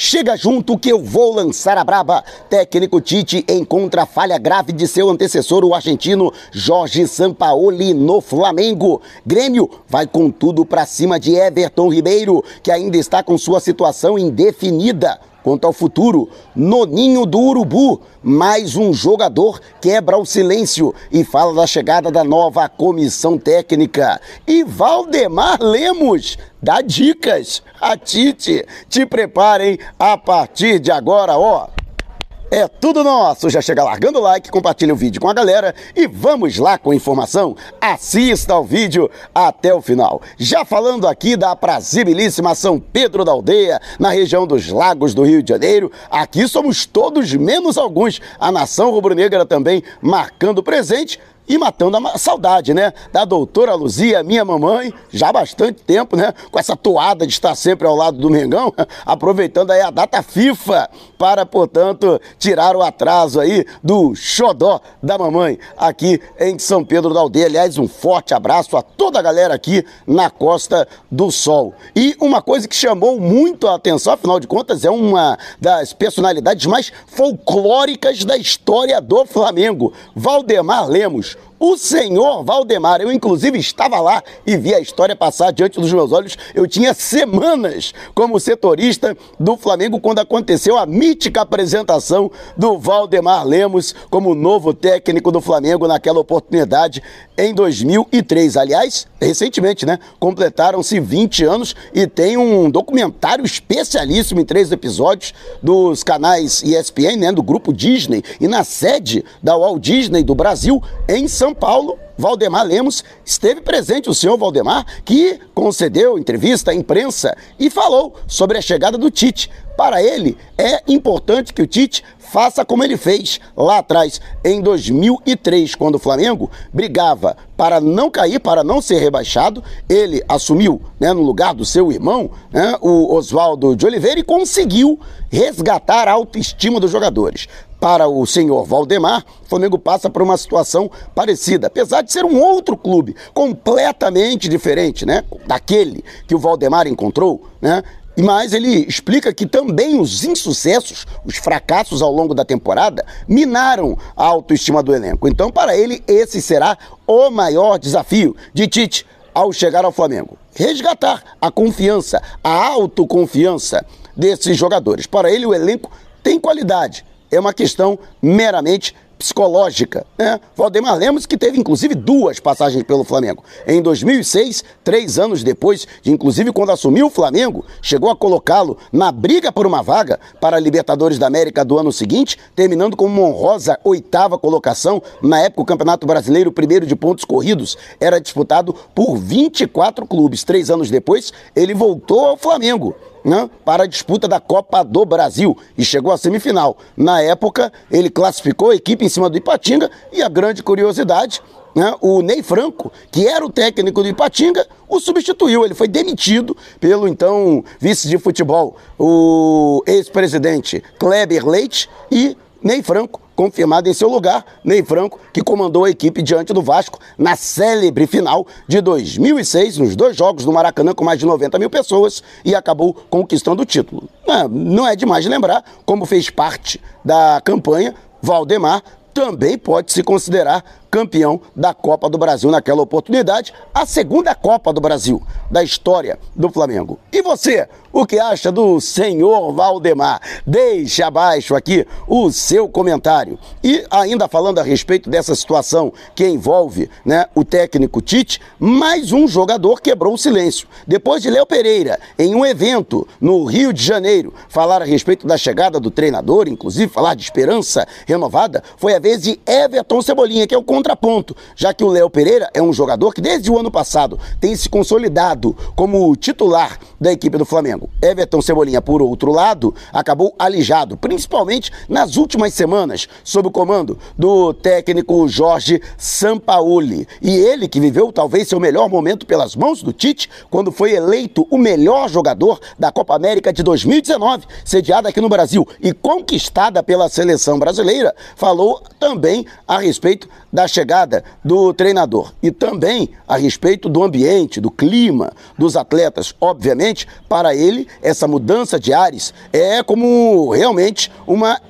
Chega junto que eu vou lançar a braba. Técnico Tite encontra falha grave de seu antecessor, o argentino Jorge Sampaoli, no Flamengo. Grêmio vai com tudo para cima de Everton Ribeiro, que ainda está com sua situação indefinida. Quanto ao futuro, no ninho do Urubu, mais um jogador quebra o silêncio e fala da chegada da nova comissão técnica. E Valdemar Lemos dá dicas. A Tite, te preparem a partir de agora, ó. É tudo nosso. Já chega largando o like, compartilha o vídeo com a galera e vamos lá com informação. Assista ao vídeo até o final. Já falando aqui da aprazibilíssima São Pedro da Aldeia, na região dos Lagos do Rio de Janeiro, aqui somos todos menos alguns. A nação rubro-negra também marcando presente e matando a saudade, né? Da doutora Luzia, minha mamãe, já há bastante tempo, né? Com essa toada de estar sempre ao lado do Mengão, aproveitando aí a data FIFA para, portanto, tirar o atraso aí do xodó da mamãe aqui em São Pedro da Aldeia. Aliás, um forte abraço a toda a galera aqui na Costa do Sol. E uma coisa que chamou muito a atenção, afinal de contas, é uma das personalidades mais folclóricas da história do Flamengo, Valdemar Lemos o senhor Valdemar. Eu, inclusive, estava lá e vi a história passar diante dos meus olhos. Eu tinha semanas como setorista do Flamengo quando aconteceu a mítica apresentação do Valdemar Lemos como novo técnico do Flamengo naquela oportunidade em 2003. Aliás, recentemente, né? Completaram-se 20 anos e tem um documentário especialíssimo em três episódios dos canais ESPN, né? Do grupo Disney e na sede da Walt Disney do Brasil, em São Paulo. Valdemar Lemos esteve presente, o senhor Valdemar, que concedeu entrevista à imprensa e falou sobre a chegada do Tite. Para ele, é importante que o Tite faça como ele fez lá atrás, em 2003, quando o Flamengo brigava para não cair, para não ser rebaixado. Ele assumiu né, no lugar do seu irmão, né, o Oswaldo de Oliveira, e conseguiu resgatar a autoestima dos jogadores. Para o senhor Valdemar, o Flamengo passa por uma situação parecida, apesar de ser um outro clube completamente diferente, né, daquele que o Valdemar encontrou, né? Mas ele explica que também os insucessos, os fracassos ao longo da temporada, minaram a autoestima do elenco. Então, para ele, esse será o maior desafio de Tite ao chegar ao Flamengo. Resgatar a confiança, a autoconfiança desses jogadores. Para ele, o elenco tem qualidade. É uma questão meramente psicológica. Né? Valdemar Lemos, que teve inclusive duas passagens pelo Flamengo. Em 2006, três anos depois, de inclusive quando assumiu o Flamengo, chegou a colocá-lo na briga por uma vaga para a Libertadores da América do ano seguinte, terminando com uma honrosa oitava colocação. Na época, o Campeonato Brasileiro, primeiro de pontos corridos, era disputado por 24 clubes. Três anos depois, ele voltou ao Flamengo né, para a disputa da Copa do Brasil e chegou à semifinal. Na época, ele classificou a equipe em cima do Ipatinga e a grande curiosidade, né, o Ney Franco, que era o técnico do Ipatinga, o substituiu. Ele foi demitido pelo então vice de futebol, o ex-presidente Kleber Leite e Ney Franco confirmado em seu lugar, Ney Franco, que comandou a equipe diante do Vasco na célebre final de 2006, nos dois jogos do Maracanã com mais de 90 mil pessoas e acabou conquistando o título. Não é demais lembrar como fez parte da campanha Valdemar também pode se considerar campeão da Copa do Brasil naquela oportunidade, a segunda Copa do Brasil da história do Flamengo. E você, o que acha do senhor Valdemar? Deixe abaixo aqui o seu comentário. E ainda falando a respeito dessa situação que envolve né, o técnico Tite, mais um jogador quebrou o silêncio. Depois de Léo Pereira, em um evento no Rio de Janeiro, falar a respeito da chegada do treinador, inclusive falar de esperança renovada, foi a vez de Everton Cebolinha, que é o contraponto, já que o Léo Pereira é um jogador que desde o ano passado tem se consolidado como titular da equipe do Flamengo. Everton Cebolinha, por outro lado, acabou alijado, principalmente nas últimas semanas, sob o comando do técnico Jorge Sampaoli. E ele que viveu talvez seu melhor momento pelas mãos do Tite, quando foi eleito o melhor jogador da Copa América de 2019, sediada aqui no Brasil e conquistada pela seleção brasileira, falou também a respeito da chegada do treinador e também a respeito do ambiente, do clima dos atletas. Obviamente, para ele, essa mudança de ares é como realmente uma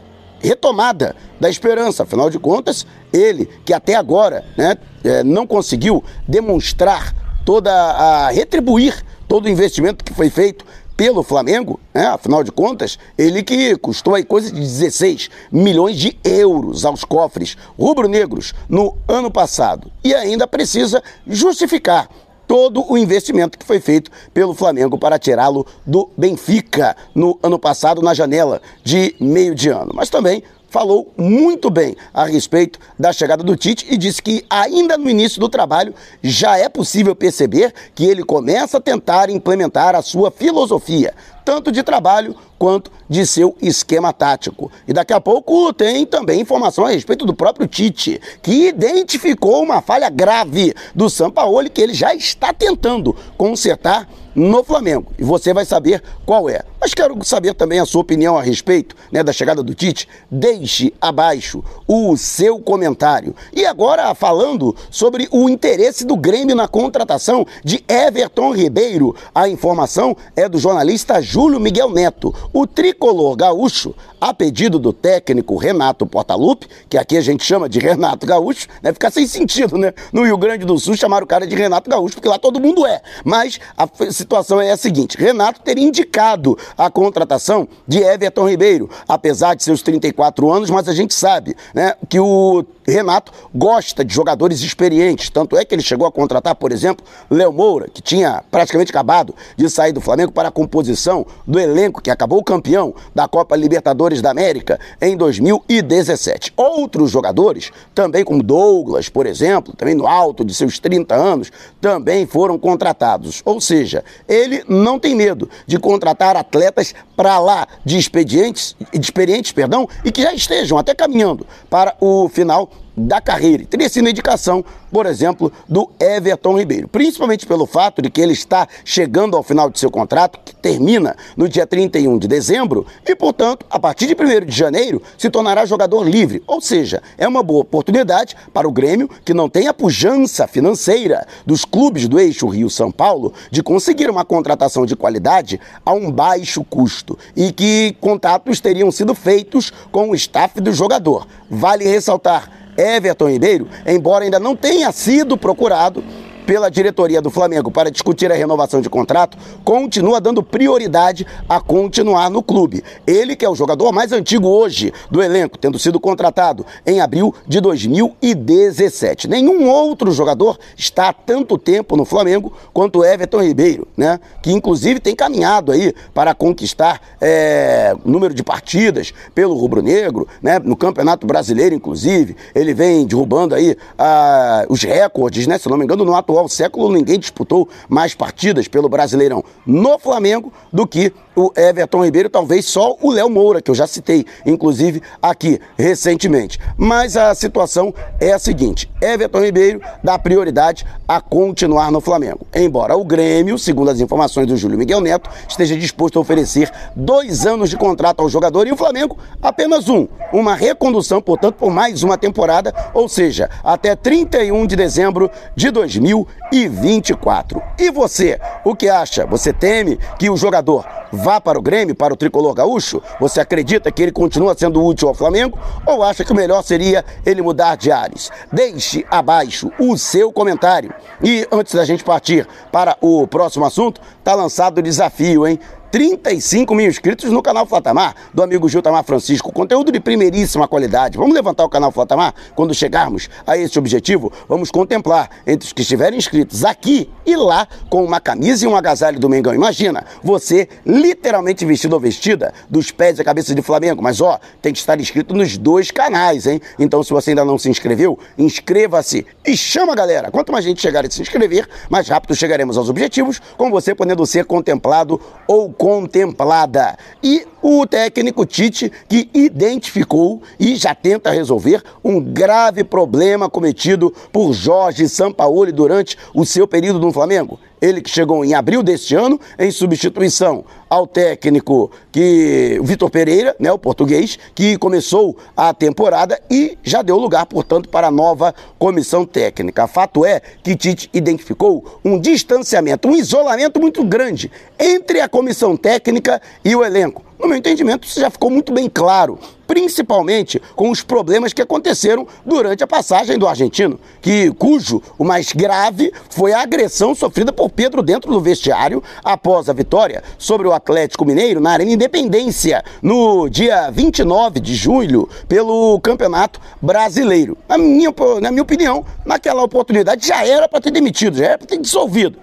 retomada da esperança. Afinal de contas, ele que até agora né, é, não conseguiu demonstrar toda a retribuir todo o investimento que foi feito pelo Flamengo, né? afinal de contas, ele que custou aí coisa de 16 milhões de euros aos cofres rubro-negros no ano passado e ainda precisa justificar todo o investimento que foi feito pelo Flamengo para tirá-lo do Benfica no ano passado na janela de meio de ano. Mas também falou muito bem a respeito da chegada do Tite e disse que ainda no início do trabalho já é possível perceber que ele começa a tentar implementar a sua filosofia, tanto de trabalho quanto de seu esquema tático. E daqui a pouco tem também informação a respeito do próprio Tite, que identificou uma falha grave do Sampaoli que ele já está tentando consertar no Flamengo. E você vai saber qual é. Mas quero saber também a sua opinião a respeito né, da chegada do Tite. Deixe abaixo o seu comentário. E agora falando sobre o interesse do Grêmio na contratação de Everton Ribeiro. A informação é do jornalista Júlio Miguel Neto. O tricolor gaúcho, a pedido do técnico Renato Portaluppi, que aqui a gente chama de Renato Gaúcho, né? Fica sem sentido, né? No Rio Grande do Sul chamaram o cara de Renato Gaúcho, porque lá todo mundo é. Mas a situação é a seguinte: Renato teria indicado a contratação de Everton Ribeiro, apesar de seus 34 anos, mas a gente sabe né, que o Renato gosta de jogadores experientes, tanto é que ele chegou a contratar, por exemplo, Léo Moura, que tinha praticamente acabado de sair do Flamengo para a composição do elenco que acabou campeão da Copa Libertadores da América em 2017. Outros jogadores, também como Douglas, por exemplo, também no alto de seus 30 anos, também foram contratados. Ou seja, ele não tem medo de contratar atletas para lá de expedientes, experientes, perdão, e que já estejam até caminhando para o final da carreira. Teria sido indicação, por exemplo, do Everton Ribeiro, principalmente pelo fato de que ele está chegando ao final de seu contrato, que termina no dia 31 de dezembro, e, portanto, a partir de 1 de janeiro, se tornará jogador livre. Ou seja, é uma boa oportunidade para o Grêmio, que não tem a pujança financeira dos clubes do eixo Rio-São Paulo, de conseguir uma contratação de qualidade a um baixo custo e que contatos teriam sido feitos com o staff do jogador. Vale ressaltar Everton Ribeiro, embora ainda não tenha sido procurado, pela diretoria do Flamengo para discutir a renovação de contrato, continua dando prioridade a continuar no clube. Ele, que é o jogador mais antigo hoje do elenco, tendo sido contratado em abril de 2017. Nenhum outro jogador está há tanto tempo no Flamengo quanto Everton Ribeiro, né? Que inclusive tem caminhado aí para conquistar é, número de partidas pelo rubro-negro, né? No Campeonato Brasileiro, inclusive, ele vem derrubando aí ah, os recordes, né? Se não me engano, no atual atual século, ninguém disputou mais partidas pelo Brasileirão no Flamengo do que o Everton Ribeiro, talvez só o Léo Moura, que eu já citei, inclusive aqui recentemente. Mas a situação é a seguinte: Everton Ribeiro dá prioridade a continuar no Flamengo. Embora o Grêmio, segundo as informações do Júlio Miguel Neto, esteja disposto a oferecer dois anos de contrato ao jogador e o Flamengo apenas um. Uma recondução, portanto, por mais uma temporada, ou seja, até 31 de dezembro de 2024. E você, o que acha? Você teme que o jogador vá para o Grêmio, para o tricolor gaúcho? Você acredita que ele continua sendo útil ao Flamengo? Ou acha que o melhor seria ele mudar de ares? Deixe abaixo o seu comentário. E antes da gente partir para o próximo assunto, tá lançado o desafio, hein? 35 mil inscritos no canal Flatamar, do amigo Giltamar Francisco. Conteúdo de primeiríssima qualidade. Vamos levantar o canal Flatamar? Quando chegarmos a esse objetivo, vamos contemplar entre os que estiverem inscritos aqui e lá com uma camisa e um agasalho do Mengão. Imagina, você literalmente vestido ou vestida dos pés e cabeça de Flamengo. Mas ó, tem que estar inscrito nos dois canais, hein? Então se você ainda não se inscreveu, inscreva-se e chama a galera. Quanto mais gente chegar a se inscrever, mais rápido chegaremos aos objetivos, com você podendo ser contemplado ou contemplada. E o técnico Tite, que identificou e já tenta resolver um grave problema cometido por Jorge Sampaoli durante o seu período no Flamengo. Ele que chegou em abril deste ano em substituição ao técnico que Vitor Pereira, né, o português, que começou a temporada e já deu lugar, portanto, para a nova comissão técnica. Fato é que Tite identificou um distanciamento, um isolamento muito grande entre a comissão técnica e o elenco. No meu entendimento, isso já ficou muito bem claro, principalmente com os problemas que aconteceram durante a passagem do argentino, que cujo o mais grave foi a agressão sofrida por Pedro dentro do vestiário após a vitória sobre o Atlético Mineiro na Arena Independência no dia 29 de julho pelo Campeonato Brasileiro. Na minha, na minha opinião, naquela oportunidade já era para ter demitido, já era para ter dissolvido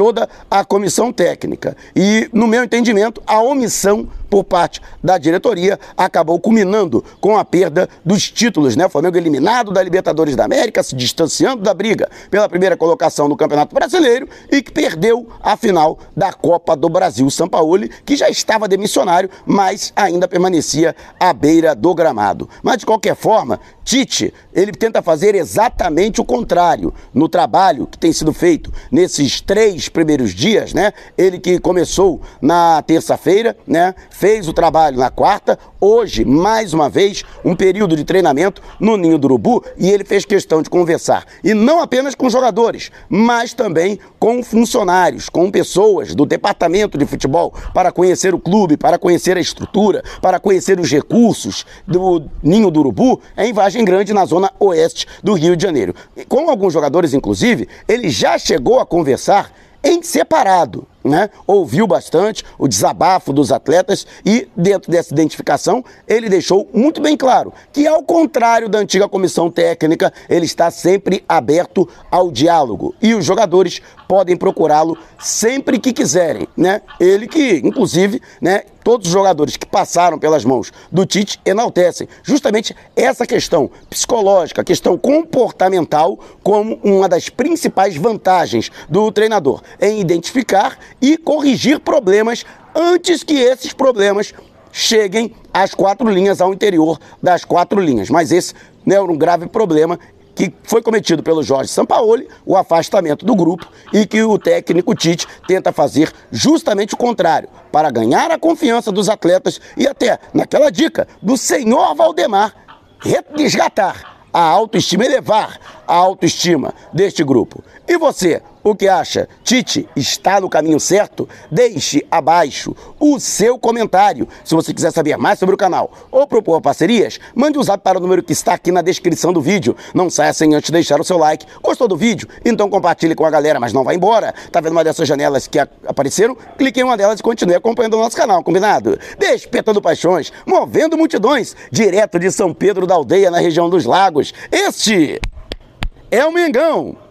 toda a comissão técnica. E, no meu entendimento, a omissão por parte da diretoria acabou culminando com a perda dos títulos, né? O Flamengo eliminado da Libertadores da América, se distanciando da briga pela primeira colocação no Campeonato Brasileiro e que perdeu a final da Copa do Brasil. São Paulo, que já estava demissionário, mas ainda permanecia à beira do gramado. Mas de qualquer forma, Tite, ele tenta fazer exatamente o contrário no trabalho que tem sido feito nesses três primeiros dias, né? Ele que começou na terça-feira, né? Fez o trabalho na quarta, hoje, mais uma vez, um período de treinamento no Ninho do Urubu e ele fez questão de conversar. E não apenas com jogadores, mas também com funcionários, com pessoas do departamento de futebol para conhecer o clube, para conhecer a estrutura, para conhecer os recursos do Ninho do Urubu em Vargem Grande, na zona oeste do Rio de Janeiro. Com alguns jogadores, inclusive, ele já chegou a conversar em separado né, ouviu bastante o desabafo dos atletas e, dentro dessa identificação, ele deixou muito bem claro que, ao contrário da antiga comissão técnica, ele está sempre aberto ao diálogo e os jogadores podem procurá-lo sempre que quiserem, né? Ele que, inclusive, né, todos os jogadores que passaram pelas mãos do Tite enaltecem justamente essa questão psicológica, questão comportamental como uma das principais vantagens do treinador em identificar e corrigir problemas antes que esses problemas cheguem às quatro linhas, ao interior das quatro linhas. Mas esse né, era um grave problema que foi cometido pelo Jorge Sampaoli, o afastamento do grupo e que o técnico Tite tenta fazer justamente o contrário, para ganhar a confiança dos atletas e até, naquela dica, do senhor Valdemar, resgatar a autoestima, elevar a autoestima deste grupo. E você, o que acha? Tite está no caminho certo? Deixe abaixo o seu comentário. Se você quiser saber mais sobre o canal ou propor parcerias, mande um zap para o número que está aqui na descrição do vídeo. Não saia sem antes deixar o seu like. Gostou do vídeo? Então compartilhe com a galera, mas não vá embora. Tá vendo uma dessas janelas que apareceram? Clique em uma delas e continue acompanhando o nosso canal, combinado? Despertando paixões, movendo multidões, direto de São Pedro da Aldeia, na região dos Lagos. Este é o Mengão.